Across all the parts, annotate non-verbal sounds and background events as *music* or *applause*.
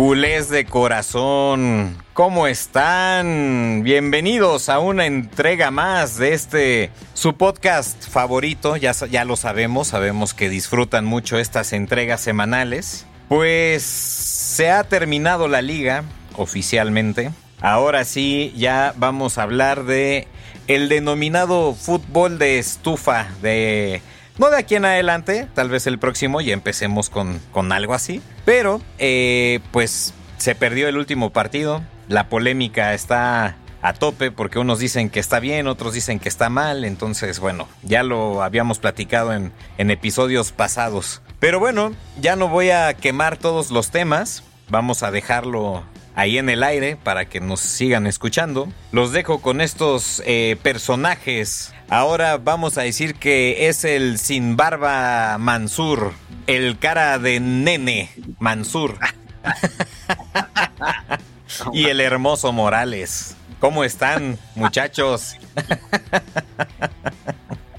Culés de corazón, ¿cómo están? Bienvenidos a una entrega más de este su podcast favorito. Ya, ya lo sabemos, sabemos que disfrutan mucho estas entregas semanales. Pues se ha terminado la liga oficialmente. Ahora sí, ya vamos a hablar de el denominado fútbol de estufa de no de aquí en adelante, tal vez el próximo ya empecemos con, con algo así. Pero, eh, pues se perdió el último partido. La polémica está a tope porque unos dicen que está bien, otros dicen que está mal. Entonces, bueno, ya lo habíamos platicado en, en episodios pasados. Pero bueno, ya no voy a quemar todos los temas. Vamos a dejarlo ahí en el aire para que nos sigan escuchando. Los dejo con estos eh, personajes. Ahora vamos a decir que es el sin barba Mansur, el cara de nene Mansur. *laughs* y el hermoso Morales. ¿Cómo están, muchachos?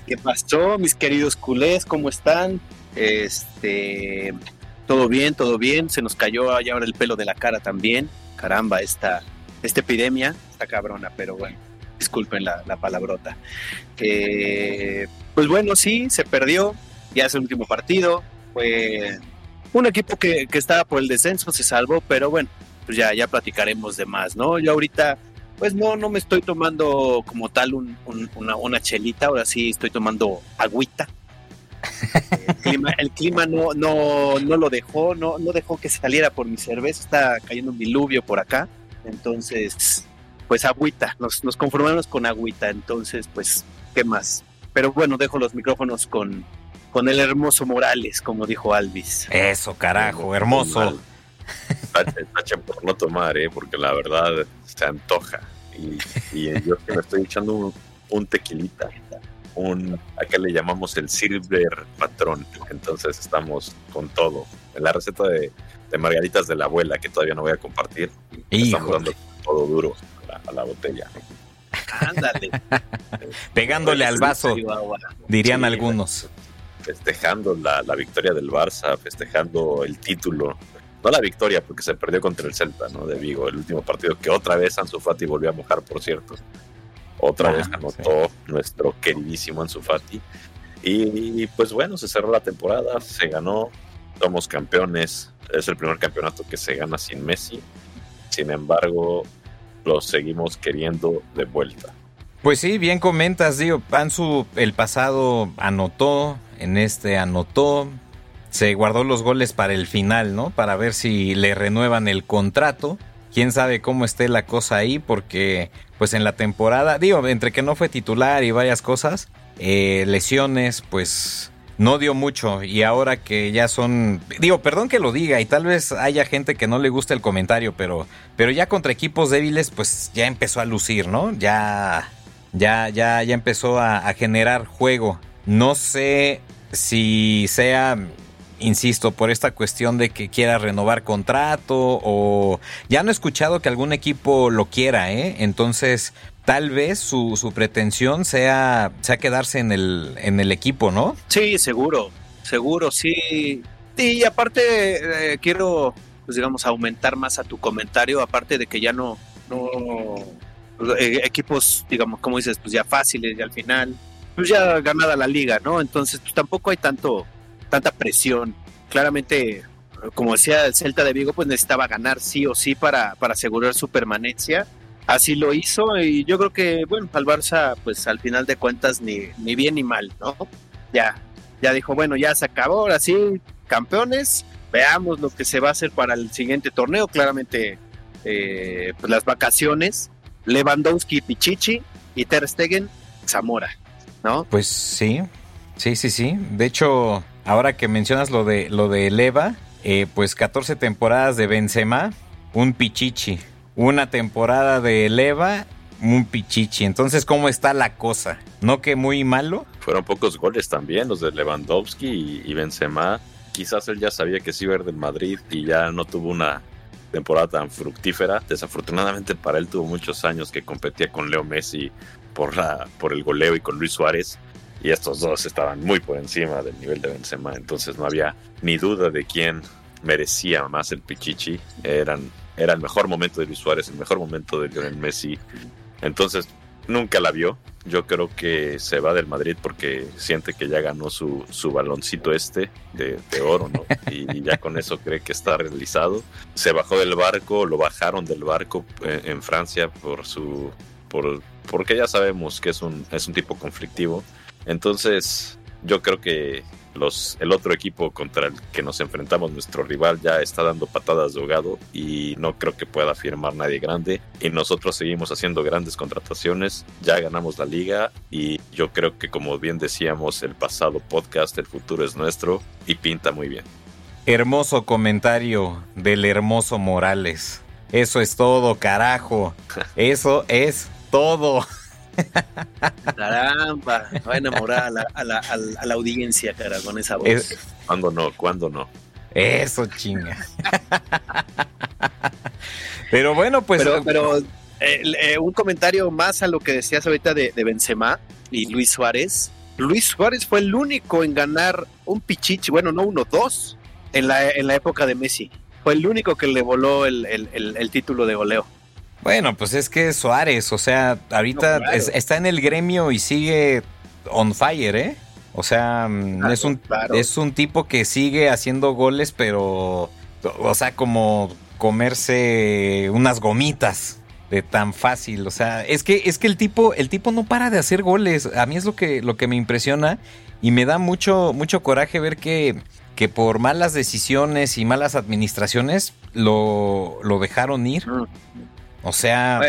¿Qué pasó, mis queridos culés? ¿Cómo están? Este, todo bien, todo bien. Se nos cayó allá ahora el pelo de la cara también caramba, esta, esta epidemia está cabrona, pero bueno, disculpen la, palabrota. Eh, pues bueno, sí, se perdió, ya es el último partido, fue un equipo que, estaba por el descenso, se salvó, pero bueno, pues ya, ya platicaremos de más, ¿no? Yo ahorita, pues no, no me estoy tomando como tal una, una chelita, ahora sí estoy tomando agüita, el clima, el clima no, no, no lo dejó, no, no dejó que saliera por mi cerveza, está cayendo un diluvio por acá, entonces, pues agüita, nos, nos conformamos con agüita, entonces, pues, ¿qué más? Pero bueno, dejo los micrófonos con, con el hermoso Morales, como dijo Alvis. Eso, carajo, hermoso. Tachen por no tomar, ¿eh? porque la verdad se antoja. Y, y yo que me estoy echando un, un tequilita un, acá le llamamos el silver patrón. Entonces estamos con todo. En la receta de, margaritas de la abuela, que todavía no voy a compartir, estamos dando todo duro a la, botella. Ándale. *laughs* Pegándole al vaso, dirían algunos. Festejando la, la, victoria del Barça, festejando el título. No la victoria, porque se perdió contra el Celta, ¿no? De Vigo, el último partido que otra vez Ansu Fati volvió a mojar, por cierto. Otra vez anotó nuestro queridísimo Ansu Fati. Y pues bueno, se cerró la temporada, se ganó, somos campeones. Es el primer campeonato que se gana sin Messi. Sin embargo, lo seguimos queriendo de vuelta. Pues sí, bien comentas, digo, Ansu el pasado anotó, en este anotó, se guardó los goles para el final, ¿no? Para ver si le renuevan el contrato quién sabe cómo esté la cosa ahí, porque pues en la temporada, digo, entre que no fue titular y varias cosas, eh, lesiones, pues no dio mucho y ahora que ya son, digo, perdón que lo diga y tal vez haya gente que no le guste el comentario, pero, pero ya contra equipos débiles, pues ya empezó a lucir, ¿no? Ya, ya, ya, ya empezó a generar juego. No sé si sea insisto, por esta cuestión de que quiera renovar contrato o ya no he escuchado que algún equipo lo quiera, ¿eh? Entonces, tal vez su, su pretensión sea, sea quedarse en el, en el equipo, ¿no? Sí, seguro, seguro, sí. Y aparte, eh, quiero, pues digamos, aumentar más a tu comentario, aparte de que ya no, no eh, equipos, digamos, como dices, pues ya fáciles y al final, pues ya ganada la liga, ¿no? Entonces, pues tampoco hay tanto tanta presión. Claramente, como decía el Celta de Vigo, pues necesitaba ganar sí o sí para, para asegurar su permanencia. Así lo hizo y yo creo que, bueno, al Barça, pues al final de cuentas, ni, ni bien ni mal, ¿no? Ya, ya dijo, bueno, ya se acabó, ahora sí, campeones, veamos lo que se va a hacer para el siguiente torneo. Claramente, eh, pues las vacaciones, Lewandowski, Pichichi y Ter Stegen, Zamora, ¿no? Pues sí, sí, sí, sí. De hecho, ahora que mencionas lo de lo de Leva, eh, pues 14 temporadas de Benzema, un pichichi. Una temporada de Leva, un pichichi. Entonces, ¿cómo está la cosa? ¿No que muy malo? Fueron pocos goles también, los de Lewandowski y, Benzema. Quizás él ya sabía que sí iba a del Madrid y ya no tuvo una temporada tan fructífera. Desafortunadamente para él tuvo muchos años que competía con Leo Messi por, la, por el goleo y con Luis Suárez y estos dos estaban muy por encima del nivel de Benzema, entonces no había ni duda de quién merecía más el Pichichi. Eran, era el mejor momento de Luis Suárez, el mejor momento de Lionel Messi. Entonces, nunca la vio. Yo creo que se va del Madrid porque siente que ya ganó su, su baloncito este de, oro, ¿no? Y ya con eso cree que está realizado. Se bajó del barco, lo bajaron del barco en, en Francia por su. Por, porque ya sabemos que es un, es un tipo conflictivo. Entonces, yo creo que los, el otro equipo contra el que nos enfrentamos, nuestro rival, ya está dando patadas de ahogado y no creo que pueda firmar nadie grande. Y nosotros seguimos haciendo grandes contrataciones, ya ganamos la liga y yo creo que como bien decíamos el pasado podcast, el futuro es nuestro y pinta muy bien. Hermoso comentario del hermoso Morales. Eso es todo, carajo. *laughs* Eso es todo. Caramba, va a enamorar a la, audiencia, cara, con esa voz. ¿Cuándo no? ¿Cuándo no? Eso, chinga. pero bueno, pues. Pero, eh, eh, un comentario más a lo que decías ahorita de, de Benzema y Luis Suárez. Luis Suárez fue el único en ganar un pichichi, bueno, no uno, dos, en la, en la época de Messi. Fue el único que le voló el, el título de goleo. Bueno, pues es que Suárez, o sea, ahorita está en el gremio y sigue on fire, ¿eh? O sea, mm, es, un, es un tipo que sigue haciendo goles, pero, o sea, como comerse unas gomitas de tan fácil, o sea, es que es que el tipo el tipo no para de hacer goles. A mí es lo que lo que me impresiona y me da mucho mucho coraje ver que que por malas decisiones y malas administraciones lo, lo dejaron ir. Mm. O sea,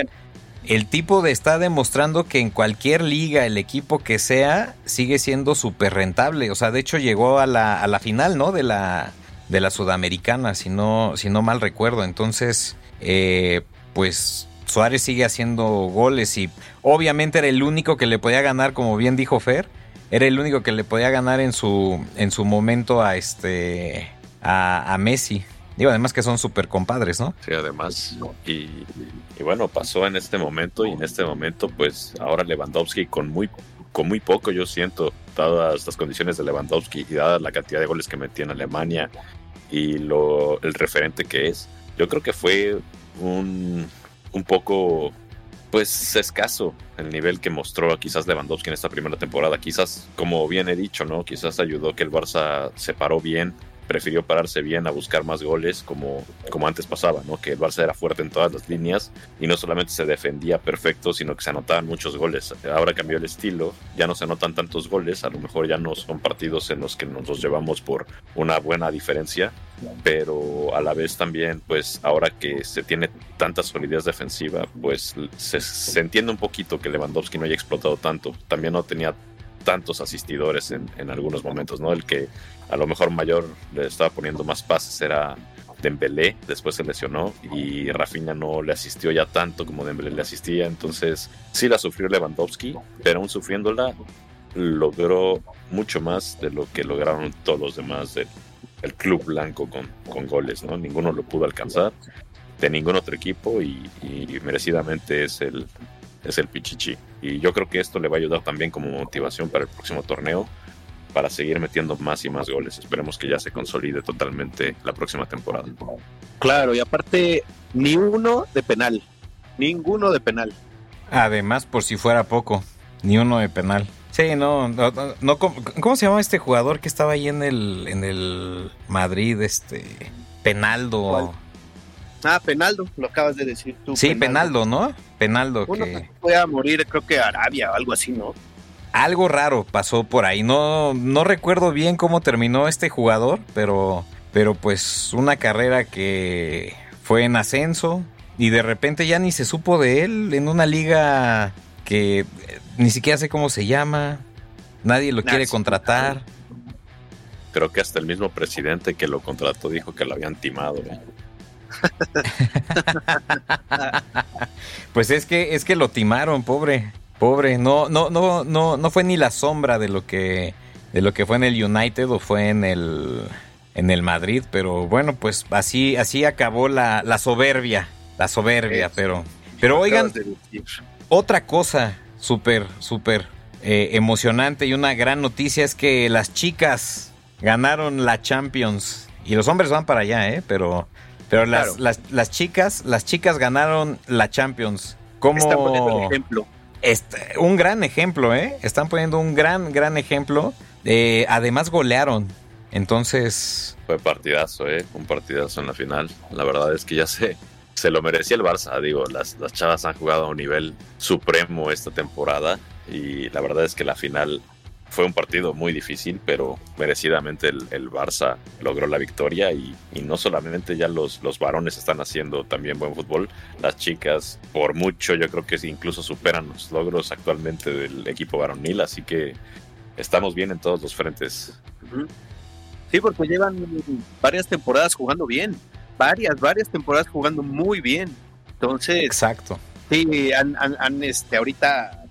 el tipo de está demostrando que en cualquier liga, el equipo que sea, sigue siendo súper rentable. O sea, de hecho llegó a la, a la final, ¿no? De la, de la Sudamericana, si no, si no mal recuerdo. Entonces, eh, pues Suárez sigue haciendo goles y obviamente era el único que le podía ganar, como bien dijo Fer, era el único que le podía ganar en su, en su momento a este a, a Messi. Digo, además que son súper compadres, ¿no? Sí, además. Y, bueno, pasó en este momento y en este momento, pues ahora Lewandowski con muy, con muy poco, yo siento, dadas las condiciones de Lewandowski y dada la cantidad de goles que metía en Alemania y lo, el referente que es, yo creo que fue un, un poco pues escaso el nivel que mostró quizás Lewandowski en esta primera temporada. Quizás, como bien he dicho, ¿no? Quizás ayudó que el Barça se paró bien prefirió pararse bien a buscar más goles como, como antes pasaba, ¿no? Que el Barça era fuerte en todas las líneas y no solamente se defendía perfecto, sino que se anotaban muchos goles. Ahora cambió el estilo, ya no se anotan tantos goles, a lo mejor ya no son partidos en los que nos los llevamos por una buena diferencia, pero a la vez también, pues ahora que se tiene tanta solidez defensiva, pues se, se entiende un poquito que Lewandowski no haya explotado tanto. También no tenía tantos asistidores en, en, algunos momentos, ¿no? El que a lo mejor mayor le estaba poniendo más pases era Dembélé, después se lesionó y Rafinha no le asistió ya tanto como Dembélé le asistía, entonces sí la sufrió Lewandowski, pero aún sufriéndola logró mucho más de lo que lograron todos los demás del, club blanco con, con, goles, ¿no? Ninguno lo pudo alcanzar de ningún otro equipo y, y merecidamente es el, es el Pichichi. Y yo creo que esto le va a ayudar también como motivación para el próximo torneo, para seguir metiendo más y más goles. Esperemos que ya se consolide totalmente la próxima temporada. Claro, y aparte, ni uno de penal. Ninguno de penal. Además, por si fuera poco, ni uno de penal. Sí, no, no, ¿cómo, se llama este jugador que estaba ahí en el, en el Madrid? Este, Penaldo. Ah, Penaldo, lo acabas de decir tú. Sí, Penaldo, ¿no? Penaldo. Uno que fue a morir, creo que a Arabia o algo así, ¿no? Algo raro pasó por ahí. No, no recuerdo bien cómo terminó este jugador, pero, pero pues una carrera que fue en ascenso y de repente ya ni se supo de él en una liga que eh, ni siquiera sé cómo se llama. Nadie lo quiere contratar. Creo que hasta el mismo presidente que lo contrató dijo que lo habían timado. ¿eh? *laughs* pues es que es que lo timaron, pobre, pobre. No no no no no fue ni la sombra de lo que de lo que fue en el United o fue en el en el Madrid, pero bueno, pues así así acabó la, la soberbia, la soberbia, pero pero oigan otra cosa súper súper eh, emocionante y una gran noticia es que las chicas ganaron la Champions Y los hombres van para allá, ¿eh? Pero, pero las, las, chicas, las chicas ganaron la Champions. Como... Están poniendo el ejemplo. Este, un gran ejemplo, ¿eh? Están poniendo un gran, gran ejemplo. Eh, además golearon. Entonces... Fue partidazo, ¿eh? Un partidazo en la final. La verdad es que ya sé se lo merecía el Barça. Digo, las, las chavas han jugado a un nivel supremo esta temporada y la verdad es que la final fue un partido muy difícil, pero merecidamente el, el Barça logró la victoria y, y, no solamente ya los, los varones están haciendo también buen fútbol, las chicas por mucho yo creo que incluso superan los logros actualmente del equipo varonil, así que estamos bien en todos los frentes. Sí, porque llevan varias temporadas jugando bien varias, varias temporadas jugando muy bien. Entonces, exacto. Sí, han, han, este, ahorita,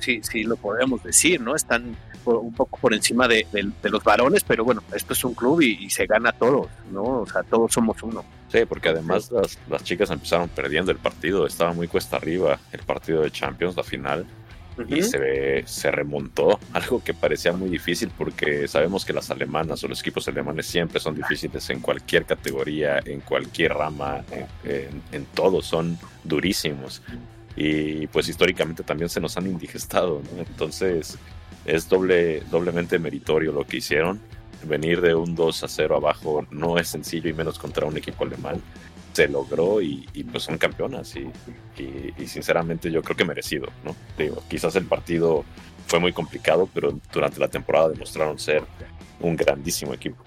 sí, sí lo podemos decir, ¿no? Están un poco por encima de, los varones, pero bueno, esto es un club y, se gana a todos, ¿no? O sea, todos somos uno. Sí, porque además las, las chicas empezaron perdiendo el partido, estaba muy cuesta arriba el partido de Champions, la final y se, se remontó, *laughs* algo que parecía muy difícil porque sabemos que las alemanas o los equipos alemanes siempre son difíciles en cualquier categoría, en cualquier rama, en, en, todo, son durísimos. Y pues históricamente también se nos han indigestado, entonces es doble, doblemente meritorio lo que hicieron. Venir de un 2 a 0 abajo no es sencillo y menos contra un equipo alemán se logró y, pues son campeonas y, sinceramente yo creo que merecido, ¿no? Digo, quizás el partido fue muy complicado, pero durante la temporada demostraron ser un grandísimo equipo.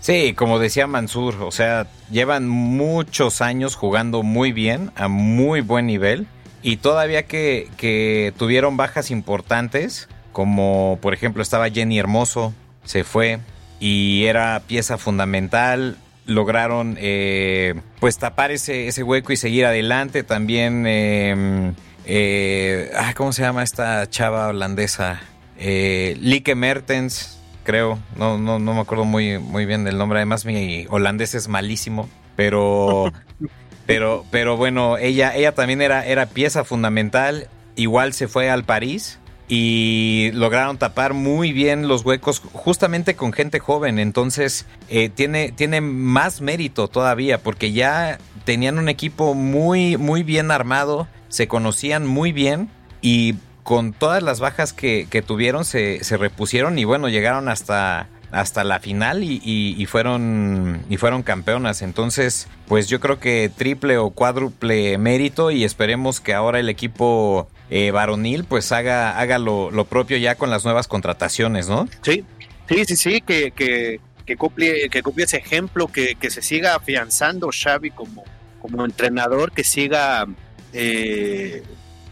Sí, como decía Mansur, o sea, llevan muchos años jugando muy bien, a muy buen nivel, y todavía que, que tuvieron bajas importantes, como por ejemplo estaba Jenny Hermoso, se fue, y era pieza fundamental, lograron eh, pues tapar ese, ese hueco y seguir adelante. También, em, eh, ah, ¿cómo se llama esta chava holandesa? Eh, Lieke Mertens, creo. No, no, no me acuerdo muy, muy bien del nombre. Además, mi holandés es malísimo. Pero, *laughs* pero, pero bueno, ella, ella también era, era pieza fundamental. Igual se fue al París y lograron tapar muy bien los huecos justamente con gente joven. Entonces eh, tiene, tiene más mérito todavía porque ya tenían un equipo muy, muy bien armado, se conocían muy bien y con todas las bajas que, tuvieron se, repusieron y bueno, llegaron hasta, hasta la final y, fueron, y fueron campeonas. Entonces, pues yo creo que triple o cuádruple mérito y esperemos que ahora el equipo eh, varonil pues haga, haga lo, propio ya con las nuevas contrataciones, ¿no? Sí, sí, sí, sí, que, que, que copie, que ese ejemplo, que, se siga afianzando Xavi como, como entrenador, que siga eh,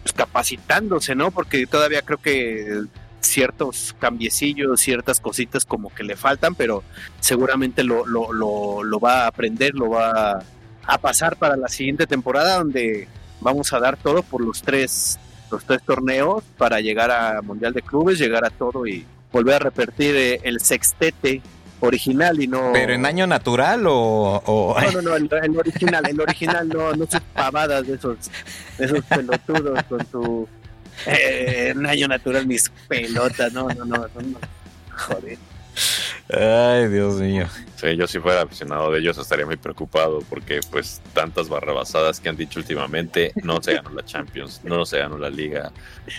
pues, capacitándose, ¿no? Porque todavía creo que ciertos cambiecillos, ciertas cositas como que le faltan, pero seguramente lo, lo, lo, lo va a aprender, lo va a pasar para la siguiente temporada donde vamos a dar todo por los tres los tres torneos para llegar a Mundial de Clubes, llegar a todo y volver a repetir eh, el sextete original y no... ¿Pero en año natural o...? No, no, no, el, original, el original no, no son pavadas de esos, de esos pelotudos con tu... Eh, en año natural mis pelotas, no, no, no, no, joder. Ay, Dios mío. Sí, yo si fuera aficionado de ellos estaría muy preocupado porque pues tantas barrabasadas que han dicho últimamente, no se ganó la Champions, no se ganó la liga,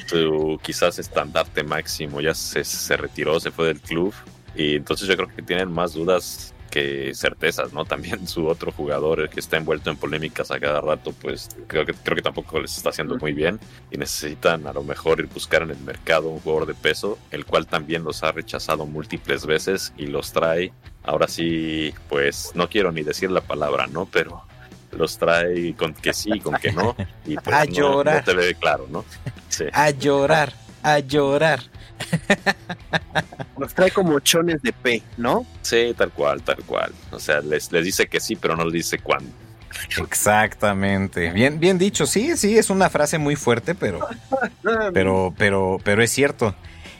tu quizás estandarte máximo ya se, se retiró, se fue del club y entonces yo creo que tienen más dudas que certezas, ¿no? También *laughs* su otro jugador, el que está envuelto en polémicas a cada rato, pues creo que, creo que tampoco les está haciendo muy bien y necesitan a lo mejor ir buscar en el mercado un jugador de peso, el cual también los ha rechazado múltiples veces y los trae, ahora sí, pues no quiero ni decir la palabra, ¿no? Pero los trae con que sí, con que no, y pues a llorar. no te ve claro, ¿no? Sí. A llorar, a llorar. *laughs* Nos trae como chones de P, ¿no? Sí, tal cual, tal cual. O sea, les, les dice que sí, pero no les dice cuándo. Exactamente. Bien, bien dicho. Sí, sí, es una frase muy fuerte, pero, *laughs* pero, pero, pero es cierto.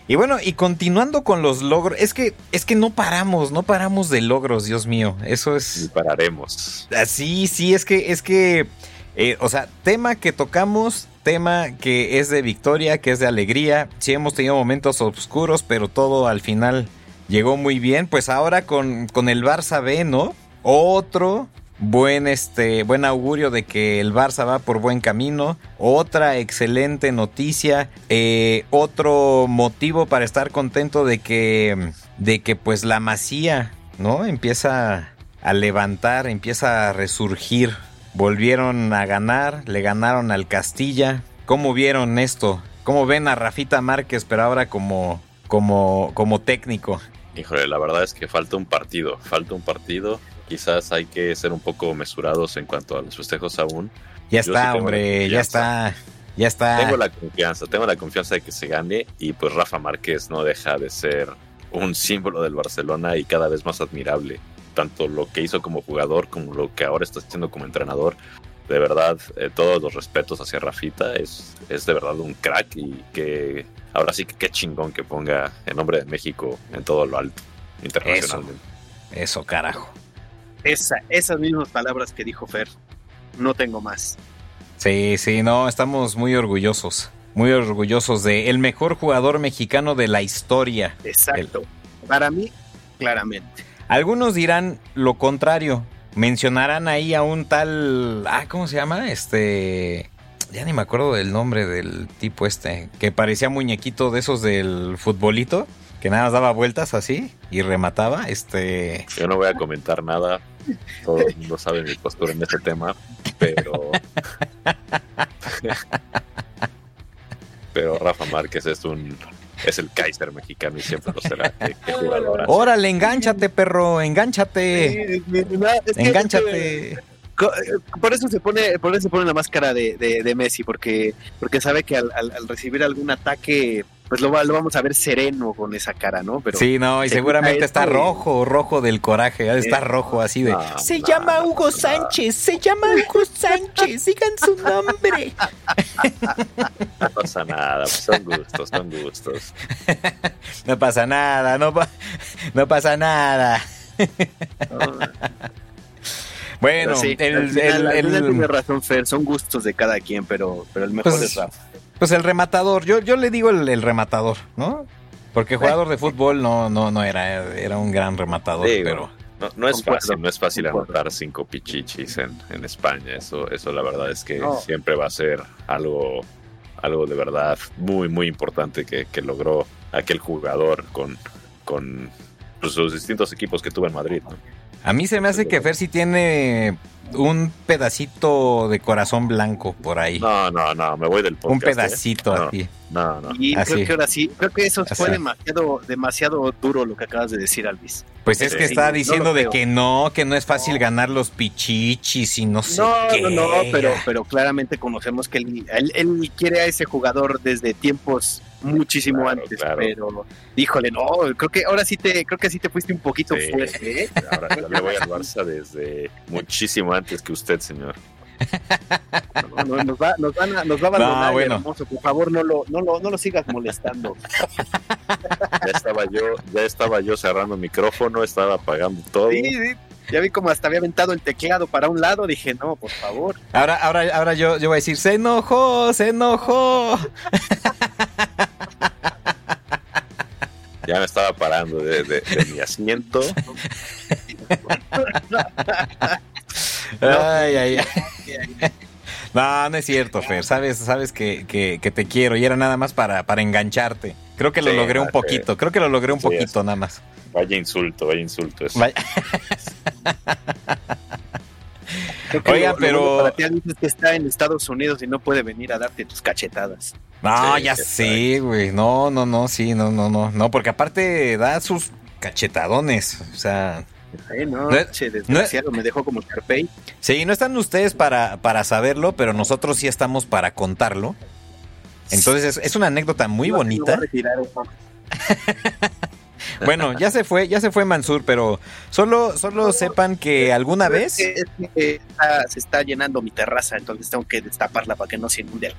Y bueno, y continuando con los logros, es que, es que no paramos, no paramos de logros, Dios mío. Eso es. Y pararemos. Ah, sí, sí, es que, es que, eh, o sea, tema que tocamos tema que es de victoria, que es de alegría. Sí hemos tenido momentos oscuros, pero todo al final llegó muy bien. Pues ahora con, con el Barça B, ¿no? Otro buen, este, buen augurio de que el Barça va por buen camino. Otra excelente noticia. Eh, otro motivo para estar contento de que, de que pues la masía, ¿no? Empieza a levantar, empieza a resurgir. Volvieron a ganar, le ganaron al Castilla. ¿Cómo vieron esto? ¿Cómo ven a Rafita Márquez, pero ahora como, como, como técnico? Híjole, la verdad es que falta un partido, falta un partido quizás hay que ser un poco mesurados en cuanto a los festejos aún. Ya está, hombre, ya está. Ya está. Tengo la confianza, tengo la confianza de que se gane y pues Rafa Márquez no deja de ser un símbolo del Barcelona y cada vez más admirable. Tanto lo que hizo como jugador como lo que ahora está haciendo como entrenador. De verdad, eh, todos los respetos hacia Rafita. Es, es de verdad un crack y que ahora sí que qué chingón que ponga el nombre de México en todo lo alto internacionalmente. eso carajo. Esa, esas mismas palabras que dijo Fer. No tengo más. Sí, sí, no, estamos muy orgullosos. Muy orgullosos de el mejor jugador mexicano de la historia. Exacto. Para mí, claramente. Algunos dirán lo contrario. Mencionarán ahí a un tal. Ah, ¿cómo se llama? Este. Ya ni me acuerdo del nombre del tipo este. Que parecía muñequito de esos del futbolito. Que nada más daba vueltas así y remataba. Este. Yo no voy a comentar nada todo el mundo sabe mi postura en este tema, pero. *laughs* *laughs* pero Rafa Márquez es un. Es el Kaiser mexicano y siempre lo será. *laughs* Órale, engánchate, perro, engánchate. engánchate. Por eso se pone, por eso se pone la máscara de, de, Messi, porque, porque sabe que al, al recibir algún ataque pues lo, lo, vamos a ver sereno con esa cara, ¿no? Pero sí, no, y seguramente está rojo, rojo del coraje, está rojo así de... se llama Hugo Sánchez, se llama Hugo *laughs* Sánchez, sigan su nombre. No pasa nada, pues son gustos, son gustos. *laughs* No pasa nada, no, no pasa nada. *laughs* Bueno, el, el, el, tiene razón, Fer, son gustos de cada quien, pero, pero el mejor pues, es Rafa. Pues el rematador, yo, yo le digo el, rematador, ¿no? Porque jugador de fútbol no, no, no era, era un gran rematador, pero... No, es fácil, no es fácil anotar cinco pichichis en, en, España. Eso, eso la verdad es que siempre va a ser algo, algo de verdad muy, muy importante que, que logró aquel jugador con, con pues, los distintos equipos que tuvo en Madrid. ¿no? A mí se me hace que Fer sí tiene un pedacito de corazón blanco por ahí. No, no, no, me voy del podcast. Un pedacito ¿eh? aquí. No, no. Y creo que ahora sí, creo que eso fue demasiado, demasiado duro lo que acabas de decir, Alvis. Pues es que está diciendo de que no, que no es fácil ganar los pichichis y no sé qué. No, no, pero, pero claramente conocemos que él, él, quiere a ese jugador desde tiempos muchísimo antes, pero híjole, no, creo que ahora sí te, creo que sí te fuiste un poquito fuerte. ¿eh? Ahora yo le voy al Barça desde muchísimo antes que usted, señor. No, nos, va, nos, van a, nos va a abandonar, bueno. hermoso. Por favor, no lo, no, lo, no lo sigas molestando. Ya estaba yo, ya estaba yo cerrando el micrófono, estaba apagando todo. Sí, sí. Ya vi como hasta había aventado el teclado para un lado, dije, no, por favor. Ahora, ahora, ahora yo, yo voy a decir, se enojó, se enojó. Ya me estaba parando de, de, de mi asiento. Ay, ay, ay. *laughs* No, no es cierto, Fer. Sabes, sabes que, que, te quiero y era nada más para, para engancharte. Creo que lo logré un poquito. Creo que lo logré un poquito nada más. Vaya insulto, vaya insulto eso. Oiga, pero. Para ti dices que está en Estados Unidos y no puede venir a darte tus cachetadas. No, ya sé, güey. No, no, no, sí, no, no, no. No, porque aparte da sus cachetadones. O sea. no, desgraciado, me dejó como Carpey. Sí, no están ustedes para, para saberlo, pero nosotros sí estamos para contarlo. Entonces es, una anécdota muy bonita. *laughs* bueno, ya se fue, ya se fue Mansur, pero solo, solo sepan que alguna vez. se está llenando mi terraza, entonces tengo que destaparla para que no se inunde.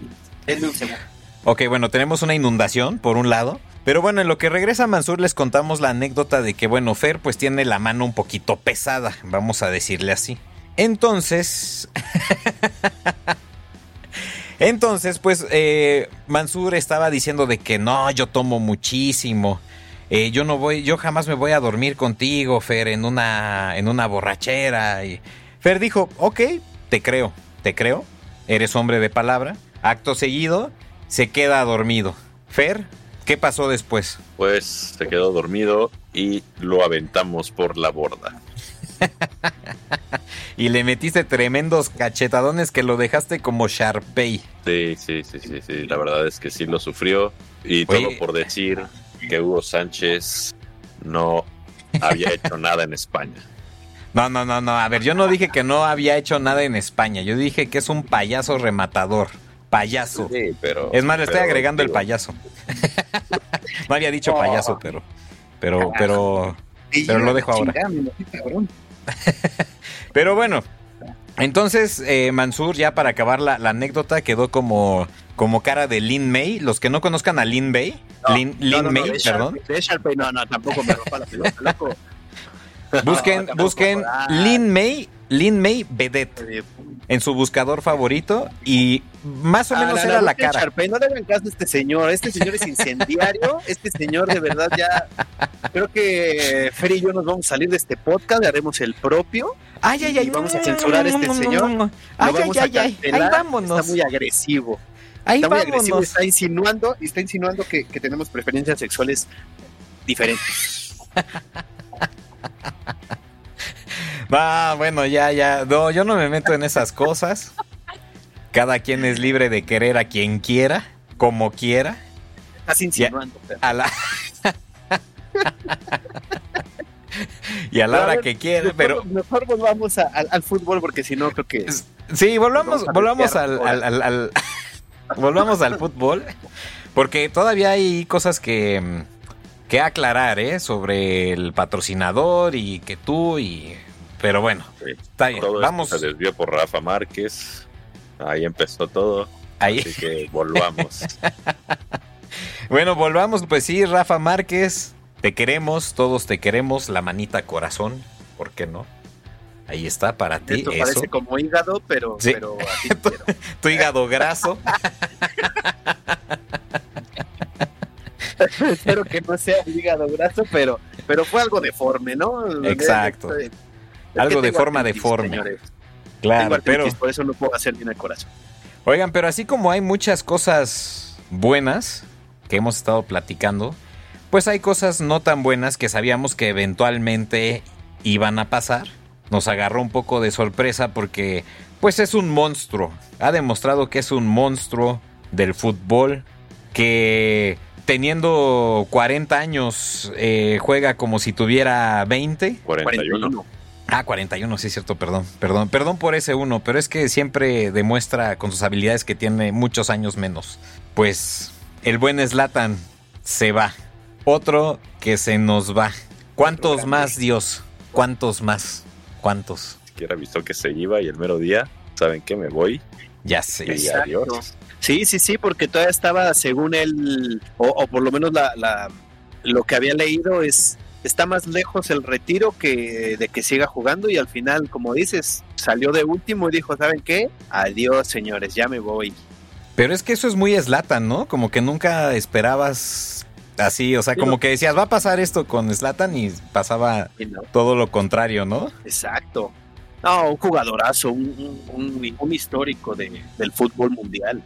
un segundo. Ok, bueno, tenemos una inundación por un lado. Pero bueno, en lo que regresa Mansur les contamos la anécdota de que, bueno, Fer pues tiene la mano un poquito pesada, vamos a decirle así. Entonces... *laughs* Entonces, pues eh, Mansur estaba diciendo de que no, yo tomo muchísimo. eh, yo no voy, yo jamás me voy a dormir contigo, Fer, en una, en una borrachera. Y Fer dijo, ok, te creo, te creo, eres hombre de palabra. Acto seguido, se queda dormido. Fer, ¿qué pasó después? Pues se quedó dormido y lo aventamos por la borda. *laughs* y le metiste tremendos cachetadones que lo dejaste como Sharpay. Sí, sí, sí, sí, sí. La verdad es que sí lo sufrió. Y todo por decir que Hugo Sánchez no había hecho nada en España. No, no, no, no. A ver, yo no dije que no había hecho nada en España. Yo dije que es un payaso rematador. Payaso. Sí, pero. Es más, le estoy agregando el payaso. *laughs* no había dicho payaso, pero. Pero, pero. Pero lo dejo ahora. *laughs* Pero bueno, entonces eh, Mansur, ya para acabar la, anécdota, quedó como, como cara de Lin May. Los que no conozcan a Lin May, Lin, May, perdón. no, no, tampoco me rompa la pelota, loco. *laughs* Busquen, busquen Lin May, Lin May Vedette en su buscador favorito y más o menos era la cara. no le hagan caso a este señor, este señor es incendiario, *laughs* este señor de verdad ya creo que Fer y yo nos vamos a salir de este podcast, haremos el propio. Ay, ay, ay, vamos a censurar a este señor. Ay, ay, ay, ay, ahí vámonos. Está muy agresivo. Ahí está muy agresivo, está insinuando, está insinuando que, que tenemos preferencias sexuales diferentes. *laughs* Bueno, ya, ya. No, yo no me meto en esas cosas. Cada quien es libre de querer a quien quiera, como quiera. Estás insinuando. A la... *laughs* y a la hora que quiera, pero... Mejor volvamos al fútbol porque si no creo que... Sí, volvamos, volvamos al, al, *laughs* volvamos al fútbol porque todavía hay cosas que, que aclarar, ¿eh? Sobre el patrocinador y que tú y pero bueno, está bien. Vamos. Se desvió por Rafa Márquez. Ahí empezó todo. Ahí. Así que volvamos. *laughs* bueno, volvamos. Pues sí, Rafa Márquez. Te queremos, todos te queremos. La manita corazón. ¿Por qué no? Ahí está para ti. Esto parece como hígado, pero, pero así *laughs* tu hígado graso. *laughs* Espero que no sea hígado graso, pero, pero fue algo deforme, ¿no? Exacto. Algo de forma deforme. Claro, pero. Por eso no puedo hacer bien el corazón. Oigan, pero así como hay muchas cosas buenas que hemos estado platicando, pues hay cosas no tan buenas que sabíamos que eventualmente iban a pasar. Nos agarró un poco de sorpresa porque, pues es un monstruo. Ha demostrado que es un monstruo del fútbol que teniendo 40 años eh, juega como si tuviera 20. 41. Ah, 41, sí es cierto, perdón, perdón, perdón por ese uno, pero es que siempre demuestra con sus habilidades que tiene muchos años menos. Pues el buen Slatan se va, otro que se nos va. ¿Cuántos más, Dios? ¿Cuántos más? ¿Cuántos? Siquiera visto que se iba y el mero día, ¿saben qué? Me voy. Ya sé. adiós. Sí, sí, sí, porque todavía estaba, según él, o, por lo menos la, lo que había leído es está más lejos el retiro que de que siga jugando y al final, como dices, salió de último y dijo, ¿saben qué? Adiós, señores, ya me voy. Pero es que eso es muy Slatan, ¿no? Como que nunca esperabas así, o sea, como que decías, va a pasar esto con Slatan y pasaba todo lo contrario, ¿no? Exacto. No, un jugadorazo, un, un, histórico de, del fútbol mundial.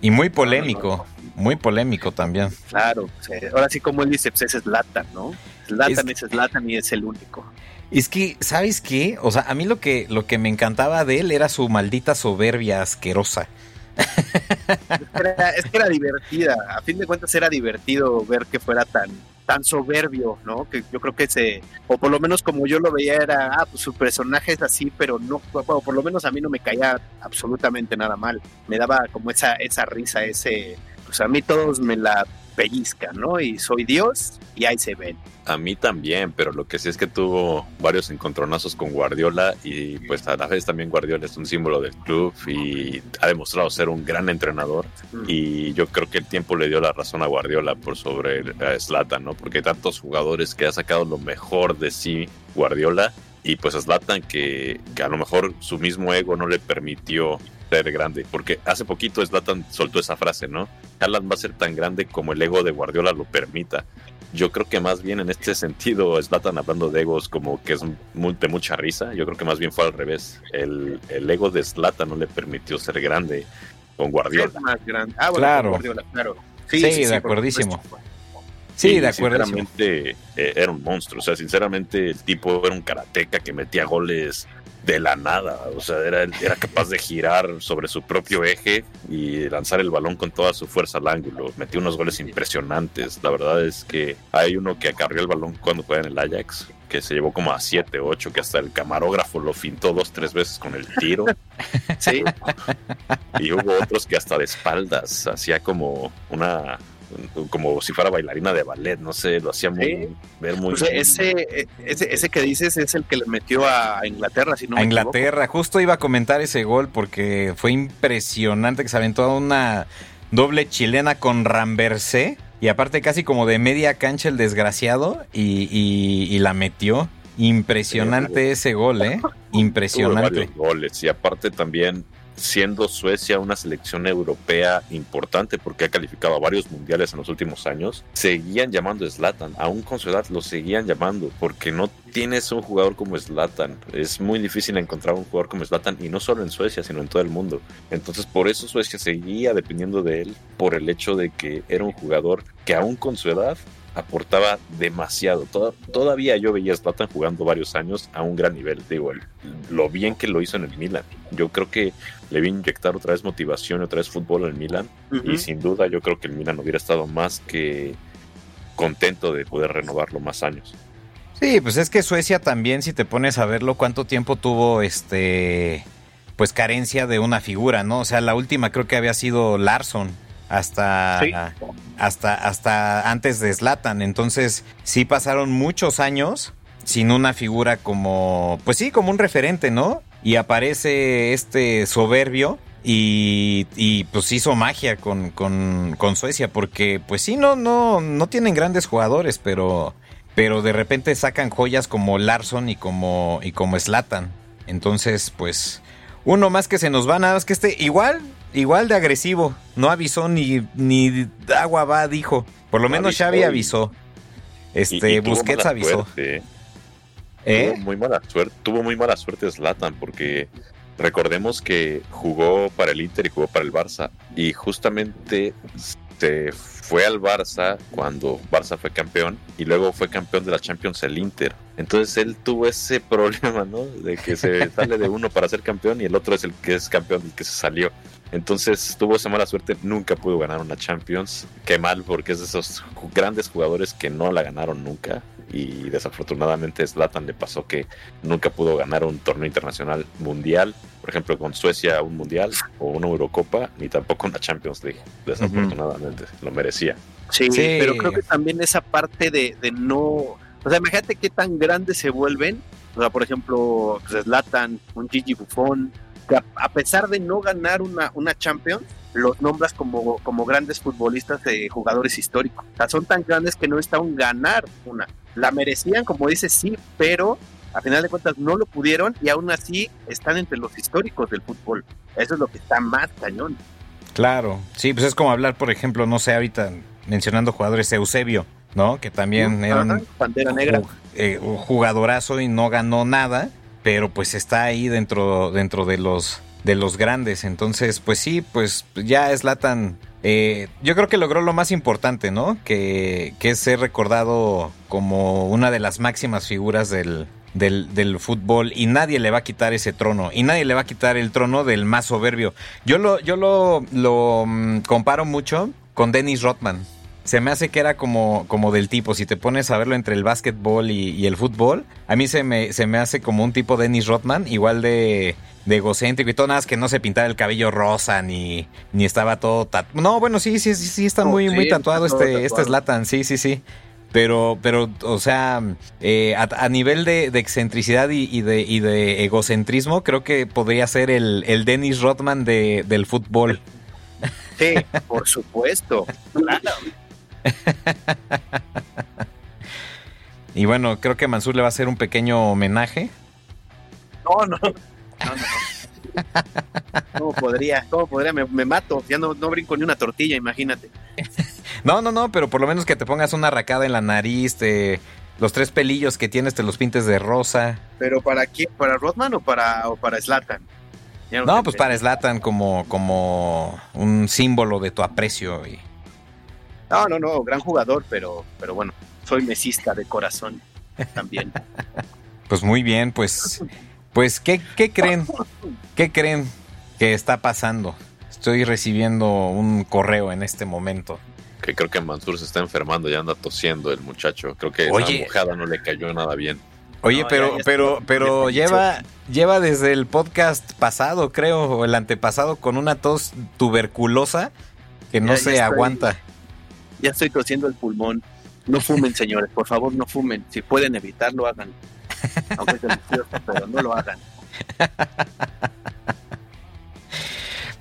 Y muy polémico, muy polémico también. Claro, ahora sí como él dice, pues es Slatan, ¿no? Zlatan es, Zlatan y es el único. Es que, ¿sabes qué? O sea, a mí lo que, lo que me encantaba de él era su maldita soberbia asquerosa. Es que, era, divertida. A fin de cuentas era divertido ver que fuera tan, tan soberbio, ¿no? Que yo creo que se, o por lo menos como yo lo veía era, ah, pues su personaje es así, pero no, bueno, por lo menos a mí no me caía absolutamente nada mal. Me daba como esa, esa risa, ese, pues a mí todos me la pellizca, ¿no? Y soy Dios y ahí se ven. A mí también, pero lo que sí es que tuvo varios encontronazos con Guardiola y pues a la vez también Guardiola es un símbolo del club y ha demostrado ser un gran entrenador y yo creo que el tiempo le dio la razón a Guardiola por sobre a Zlatan, ¿no? Porque hay tantos jugadores que ha sacado lo mejor de sí Guardiola y pues Zlatan que, que a lo mejor su mismo ego no le permitió ser grande, porque hace poquito Zlatan soltó esa frase, ¿no? Haaland va a ser tan grande como el ego de Guardiola lo permita. yo creo que más bien en este *laughs* sentido, Zlatan hablando de egos como que es de mucha risa, yo creo que más bien fue al revés. El, el ego de Zlatan no le permitió ser grande con Guardiola. más grande. Ah, bueno, Claro. con Guardiola, claro. Sí, de acuerdísimo. Sí, de acuerdo. Sinceramente, eh, era un monstruo. O sea, sinceramente, el tipo era un karateca que metía goles de la nada. O sea, era, era capaz de girar sobre su propio eje y lanzar el balón con toda su fuerza al ángulo. Metió unos goles impresionantes. La verdad es que hay uno que acarrió el balón cuando juega en el Ajax, que se llevó como a 7, 8, que hasta el camarógrafo lo fintó dos, tres veces con el tiro. Sí, Y hubo otros que hasta de espaldas hacía como una como si fuera bailarina de ballet, no sé, lo hacía muy Sí. ver muy Pues ese, ese, ese que dices es el que le metió a Inglaterra, si no a me Inglaterra. Justo iba a comentar ese gol porque fue impresionante que se aventó una doble chilena con Ramversé y aparte casi como de media cancha el desgraciado y, y- y la metió. Impresionante ese gol, ¿eh? Impresionante. varios goles y aparte también siendo Suecia una selección europea importante porque ha calificado a varios mundiales en los últimos años, seguían llamando a Zlatan, aún con su edad lo seguían llamando porque no tienes un jugador como Zlatan, es muy difícil encontrar un jugador como Zlatan y no solo en Suecia sino en todo el mundo, entonces por eso Suecia seguía dependiendo de él por el hecho de que era un jugador que aún con su edad aportaba demasiado. Toda- todavía yo veía a jugando varios años a un gran nivel. Digo, el- lo bien que lo hizo en el Milan. Yo creo que le vi inyectar otra vez motivación y otra vez fútbol al Milan. Y sin duda yo creo que el Milan hubiera estado más que contento de poder renovarlo más años. Sí, pues es que Suecia también, si te pones a verlo, cuánto tiempo tuvo este pues carencia de una figura, ¿no? O sea, la última creo que había sido Larson hasta Sí. hasta hasta antes de Zlatan, entonces sí pasaron muchos años sin una figura como pues sí, como un referente, ¿no? Y aparece este soberbio y, y, pues hizo magia con, con, con Suecia porque pues sí no no no tienen grandes jugadores, pero pero de repente sacan joyas como Larson y como y como Slatan. Entonces, pues uno más que se nos va, nada más que este igual igual de agresivo, no avisó ni ni agua va dijo. Por lo No menos avisó Xavi avisó. Este Y- y tuvo Busquets avisó. suerte. ¿Eh? Tuvo muy mala suerte, tuvo muy mala suerte Zlatan porque recordemos que jugó para el Inter y jugó para el Barça y justamente se fue al Barça cuando Barça fue campeón y luego fue campeón de la Champions el Inter. Entonces él tuvo ese *laughs* problema, ¿no? De que se sale de uno para ser campeón y el otro es el que es campeón y que se salió. Entonces tuvo esa mala suerte, nunca pudo ganar una Champions. Qué mal, porque es de esos grandes jugadores que no la ganaron nunca. Y desafortunadamente a Zlatan le pasó que nunca pudo ganar un torneo internacional mundial, por ejemplo con Suecia un mundial o una Eurocopa, ni tampoco una Champions League. Desafortunadamente, lo merecía. Sí, Sí. pero creo que también esa parte de, de no. O sea, imagínate qué tan grandes se vuelven. O sea, por ejemplo, pues, Zlatan, un Gigi Buffon, que a, a pesar de no ganar una, una Champions, los nombras como, como grandes futbolistas de jugadores históricos. O sea, son tan grandes que no necesitaban ganar una. La merecían, como dices, sí, pero a final de cuentas no lo pudieron y aún así están entre los históricos del fútbol. Eso es lo que está más cañón. Claro, sí, pues es como hablar, por ejemplo, no sé, ahorita mencionando jugadores Eusebio, ¿no? Que también era un, Negra. eh, un jugadorazo y no ganó nada, pero pues está ahí dentro, dentro de los de los grandes. Entonces, pues sí, pues ya Zlatan, eh, yo creo que logró lo más importante, ¿no? Que, que es ser recordado como una de las máximas figuras del, del, del fútbol y nadie le va a quitar ese trono y nadie le va a quitar el trono del más soberbio. Yo lo, yo lo, lo mm, comparo mucho con Dennis Rodman. Se me hace que era como, como del tipo, si te pones a verlo entre el básquetbol y, y el fútbol, a mí se me, se me hace como un tipo Dennis Rodman, igual de, de egocéntrico y todo, nada más que no se pintaba el cabello rosa ni, ni estaba todo tatuado. No, bueno, sí, sí, sí, sí, está muy, sí, muy tatuado está este, este. Zlatan, sí, sí, sí. Pero, pero, o sea, eh, a, a nivel de, de excentricidad y, y de, y de egocentrismo, creo que podría ser el, el Dennis Rodman de, del fútbol. Sí, por supuesto. Claro. *laughs* Y bueno, creo que Mansur le va a hacer un pequeño homenaje. No, no. No, no. ¿Cómo podría? ¿Cómo podría? Me, me mato. Ya no, no brinco ni una tortilla, imagínate. *laughs* No, no, no, pero por lo menos que te pongas una racada en la nariz, te, los tres pelillos que tienes te los pintes de rosa. ¿Pero para quién? ¿Para Rodman o para, o para Zlatan? No, pues para Slatan como, como un símbolo de tu aprecio. Y... No, no, no, gran jugador, pero, pero bueno, soy mesista de corazón también. *laughs* Pues muy bien, pues, pues ¿qué, ¿qué creen? ¿Qué creen que está pasando? Estoy recibiendo un correo en este momento. Que creo que Mansur se está enfermando, ya anda tosiendo el muchacho. Creo que Oye. esa mojada no le cayó nada bien. Oye, No, pero, ya- ya pero, pero lleva, lleva desde el podcast pasado, creo, o el antepasado, con una tos tuberculosa que no Ya- se aguanta. Ya estoy tosiendo el pulmón. No fumen, *laughs* señores, por favor, no fumen. Si pueden evitarlo, hagan. Aunque es delicioso, pero no lo hagan. *laughs*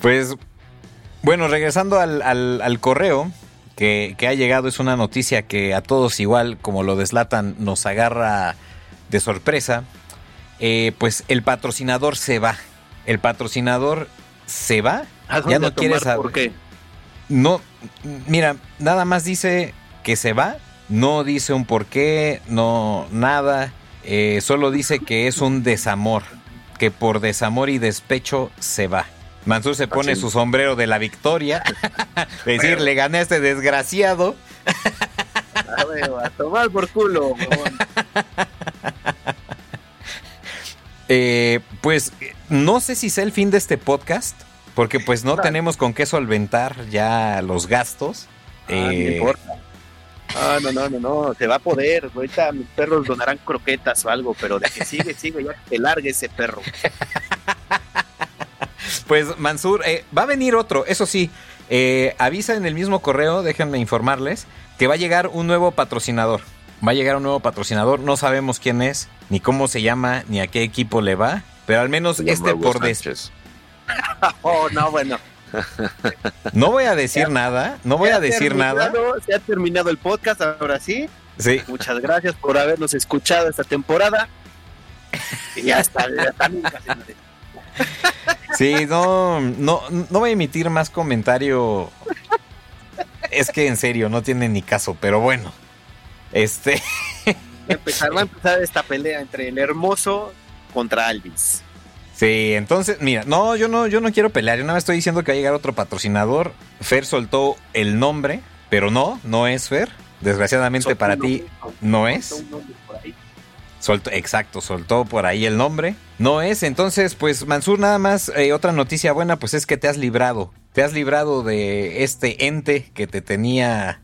Pues, bueno, regresando al, al- al correo que, que ha llegado, es una noticia que a todos igual, como lo deslatan, nos agarra de sorpresa. Eh, pues el patrocinador se va. El patrocinador se va. ¿A dónde Ya no a tomar? quieres saber. ¿Por qué? No, mira, nada más dice que se va. No dice un por qué, no nada. Eh, solo dice que es un desamor. Que por desamor y despecho se va. Mansur se pone Así. su sombrero de la victoria. de *laughs* decir, le gané a este desgraciado. A ver, a tomar por culo. *laughs* Eh, pues no sé si sea el fin de este podcast. Porque pues no Claro. tenemos con qué solventar ya los gastos. Ah, no Eh, importa. Ah, no, no, no, no, se va a poder. Ahorita mis perros donarán croquetas o algo, pero de que sigue, *laughs* sigue, ya que largue ese perro. Pues Mansur, eh, va a venir otro, eso sí. eh, avisa en el mismo correo, déjenme informarles, que va a llegar un nuevo patrocinador. Va a llegar un nuevo patrocinador, no sabemos quién es, ni cómo se llama, ni a qué equipo le va. Pero al menos este por des... *laughs* Oh, no, bueno. No voy a decir nada, no voy a decir nada. Se ha terminado el podcast, ahora sí. Sí, Muchas gracias por habernos escuchado esta temporada. Y ya está, ya está nunca, señores. sí, no, no, no voy a emitir más comentario. Es que en serio, no tiene ni caso, pero bueno. Este. Va a empezar, va a empezar esta pelea entre el hermoso contra Alvis. Sí, entonces, mira, no, yo no, yo no quiero pelear, yo nada más estoy diciendo que va a llegar otro patrocinador. Fer soltó el nombre, pero no, no es Fer. Desgraciadamente Soltó para ti no soltó es. un nombre por ahí. Soltó, exacto, soltó por ahí el nombre. No es, entonces, pues Mansur, nada más, eh, otra noticia buena, pues es que te has librado. Te has librado de este ente que te tenía,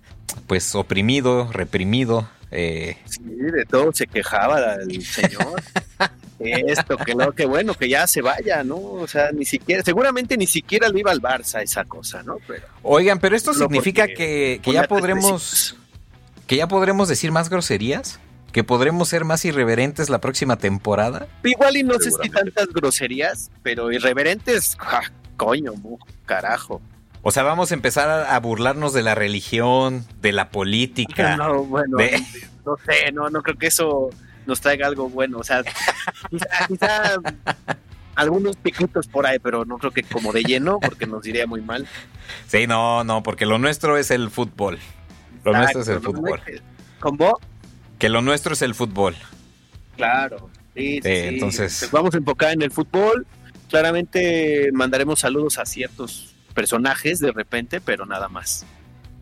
pues, oprimido, reprimido. eh, Sí, de todo se quejaba el señor. *laughs* Esto, que no, que bueno, que ya se vaya, ¿no? O sea, ni siquiera, seguramente ni siquiera le iba al Barça esa cosa, ¿no? Pero Oigan, pero esto significa que, que ponía ya podremos... que ya podremos decir más groserías, que podremos ser más irreverentes la próxima temporada. Igual y no sé si tantas groserías, pero irreverentes, ja, coño, mu, carajo. O sea, vamos a empezar a, a burlarnos de la religión, de la política. *laughs* No, bueno, de- no sé, no, no creo que eso nos traiga algo bueno. O sea, quizá, quizá algunos piquitos por ahí, pero no creo que como de lleno, porque nos iría muy mal. Sí, no, no, porque lo nuestro es el fútbol. Lo nuestro es el fútbol. ¿Cómo? Que lo nuestro es el fútbol. Claro. Sí, sí, entonces- Pues Vamos a enfocar en el fútbol. Claramente mandaremos saludos a ciertos personajes de repente, pero nada más.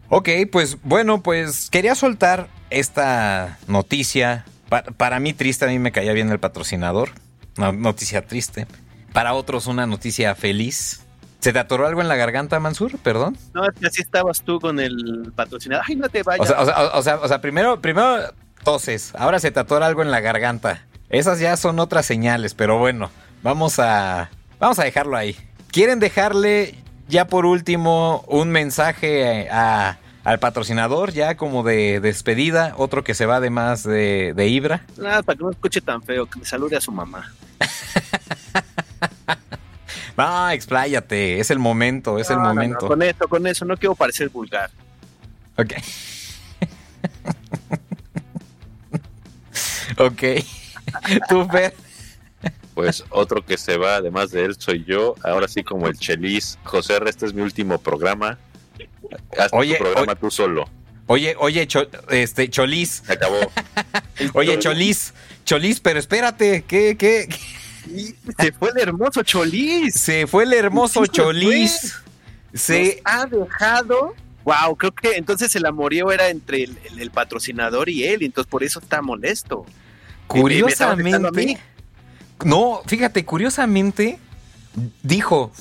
Ok, pues bueno, pues quería soltar esta noticia. Pa- para mí triste, a mí me caía bien el patrocinador. Una noticia triste. Para otros una noticia feliz. ¿Se te atoró algo en la garganta, Mansur? Perdón. No, es que así estabas tú con el patrocinador. Ay, no te O vayas. sea, o sea, o sea, o sea, primero, primero toses, ahora se te atora algo en la garganta. Esas ya son otras señales, pero bueno, vamos a, vamos a dejarlo ahí. ¿Quieren dejarle ya por último un mensaje a, al patrocinador, ya como de despedida, otro que se va además de, de Ibra? Nada, para que no escuche tan feo, que le salude a su mamá. *laughs* No, expláyate, es el momento, es el No, no, no, momento. con eso, con eso, no quiero parecer vulgar. Ok. *laughs* ok. *laughs* Tú, Fer. Pues otro que se va, además de él, soy yo. Ahora sí, como el Chelis. José R, este es mi último programa. Haz Oye, tu programa oye. tú solo. Oye, oye, Cho- este, Cholis. Se acabó. *laughs* Oye, Cholis. Cholis, pero espérate, ¿qué, qué? Se fue el hermoso Cholis. Se fue el hermoso Sí, se Cholis. Se, ha dejado. Wow, creo que entonces el amorío era entre el, el- el patrocinador y él, y entonces por eso está molesto. mí. curiosamente. No, fíjate, curiosamente dijo,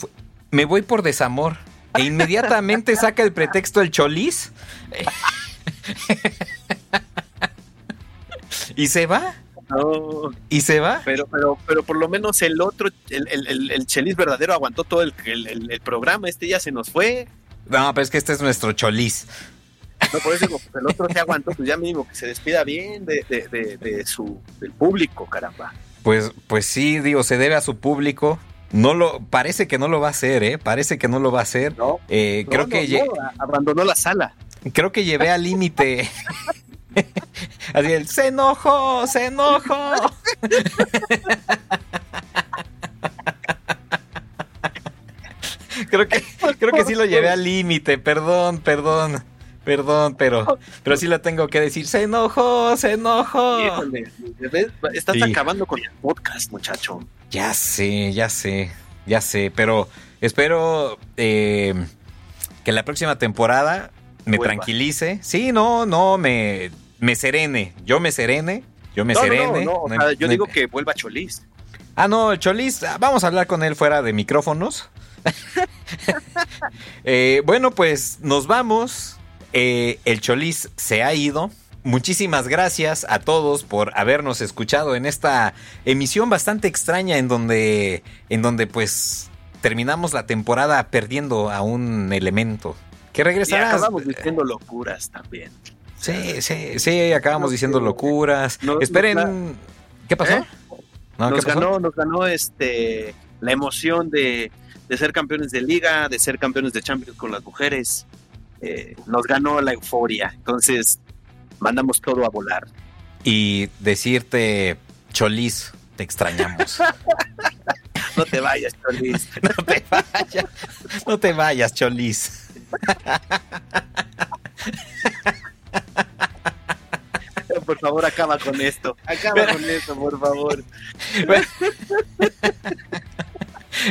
me voy por desamor. E inmediatamente saca el pretexto el Cholis. y se va. No, Y se va. pero, pero, pero por lo menos el otro, el, el, el, el Chelis verdadero aguantó todo el, el, programa, este ya se nos fue. No, pero es que este es nuestro Cholis. No, por eso digo, pues, el otro se aguantó, pues ya mínimo que se despida bien de, de, de, de su, del público, caramba. Pues, pues sí, digo, se debe a su público. No lo, parece que no lo va a hacer, ¿eh? Parece que no lo va a hacer. No, Eh, no, creo no, que abandonó la sala. creo que llevé al límite. *laughs* Así el se enojó, se enojó. *laughs* creo que creo que sí lo llevé al límite, perdón, perdón. Perdón, pero pero sí lo tengo que decir, se enojó, se enojó. Estás Sí. acabando con el podcast, muchacho. Ya sé, ya sé, ya sé, pero espero eh, que la próxima temporada me Vuelva. tranquilice. Sí, no, no, me, me serene. Yo me serene, yo me no, serene. no, no, o sea, yo digo que vuelva Cholis. Ah, no, ah, vamos a hablar con él fuera de micrófonos. *laughs* *laughs* Eh, bueno, pues nos vamos. Eh, el Cholis se ha ido. Muchísimas gracias a todos por habernos escuchado en esta emisión bastante extraña en donde, en donde pues terminamos la temporada perdiendo a un elemento. Que regresará. acabamos diciendo locuras también. Sí, sí, sí, acabamos diciendo locuras. No, Esperen. ¿Qué pasó? ¿Eh? No, ¿qué nos pasó? ganó, nos ganó este la emoción de, de ser campeones de liga, de ser campeones de Champions con las mujeres. Eh, nos ganó la euforia. Entonces, mandamos todo a volar. y decirte, Cholis, te extrañamos. *laughs* No te vayas, Cholis. *laughs* no te vayas, no te vayas, Cholis. por favor, acaba con esto. Acaba con esto, por favor.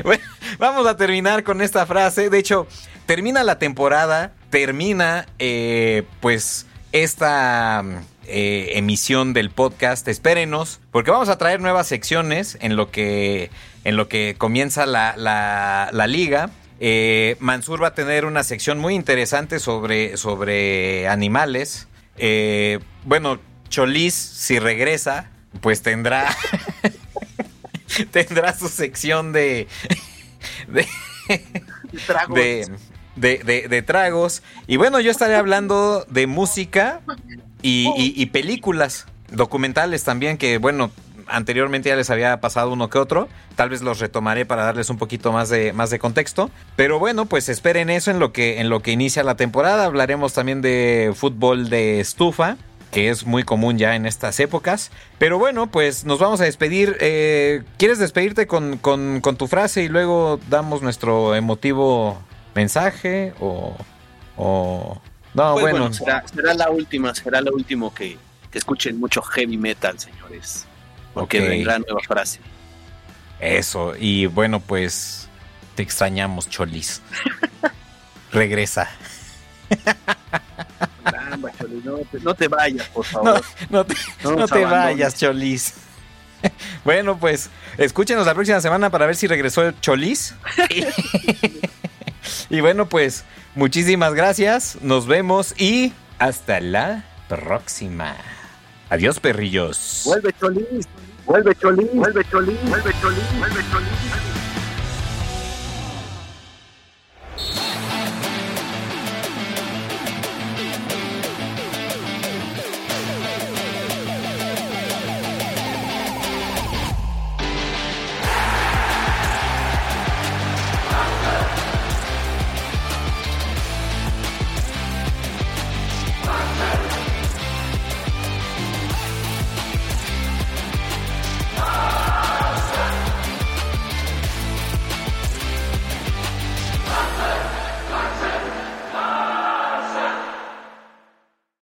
Bueno, vamos a terminar con esta frase. De hecho, termina la temporada, termina eh, pues esta eh, emisión del podcast. Espérenos, porque vamos a traer nuevas secciones en lo que, en lo que comienza la, la- la liga. Eh, Mansur va a tener una sección muy interesante sobre, sobre animales. Eh, bueno, Cholis, si regresa, pues tendrá *laughs* tendrá su sección de de, de, de- de- de tragos. Y bueno, yo estaré hablando de música y, y- y películas, documentales también, que bueno, anteriormente ya les había pasado uno que otro. Tal vez los retomaré para darles un poquito más de, más de contexto. Pero bueno, pues esperen eso en lo, que, en lo que inicia la temporada. Hablaremos también de fútbol de estufa que es muy común ya en estas épocas. Pero bueno, pues nos vamos a despedir. Eh, ¿Quieres despedirte con, con- con tu frase y luego damos nuestro emotivo mensaje? O. o- No, Pues bueno. bueno, será, será la última, será lo último que, que escuchen mucho heavy metal, señores. Porque Ok. vendrá nueva frase. Eso. Y bueno, pues. Te extrañamos, Cholis. *laughs* Regresa. Caramba, Choli, no, te, no te vayas, por favor. no te, No te vayas, Cholis. *laughs* Bueno, pues escúchenos la próxima semana para ver si regresó el Cholis. *laughs* y bueno, pues muchísimas gracias. Nos vemos y hasta la próxima. Adiós, perrillos. Vuelve Cholis, vuelve Cholis, vuelve Cholis, vuelve Cholis, vuelve Cholis.